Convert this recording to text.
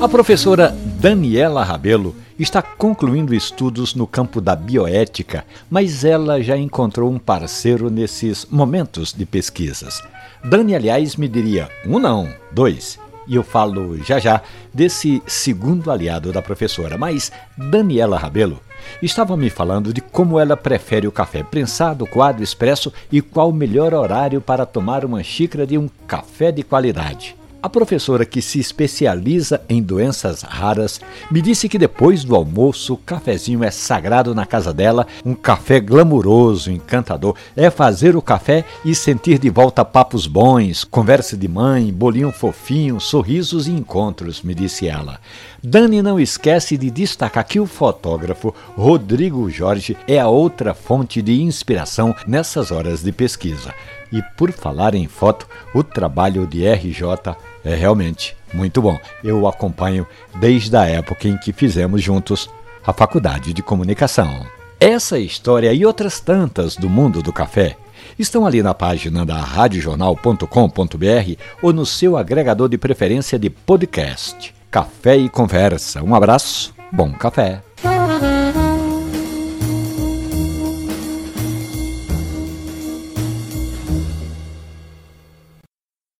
A professora Daniela Rabelo está concluindo estudos no campo da bioética, mas ela já encontrou um parceiro nesses momentos de pesquisas. Dani, aliás, me diria um não, dois. E eu falo já já desse segundo aliado da professora. Mas Daniela Rabelo estava me falando de como ela prefere o café prensado, coado, expresso e qual o melhor horário para tomar uma xícara de um café de qualidade. A professora que se especializa em doenças raras me disse que depois do almoço o cafezinho é sagrado na casa dela, um café glamuroso, encantador. É fazer o café e sentir de volta papos bons, conversa de mãe, bolinho fofinho, sorrisos e encontros, me disse ela. Dani não esquece de destacar que o fotógrafo Rodrigo Jorge é a outra fonte de inspiração nessas horas de pesquisa. E por falar em foto, o trabalho de RJ é realmente muito bom. Eu o acompanho desde a época em que fizemos juntos a Faculdade de Comunicação. Essa história e outras tantas do mundo do café estão ali na página da radiojornal.com.br ou no seu agregador de preferência de podcast. Café e Conversa. Um abraço, bom café.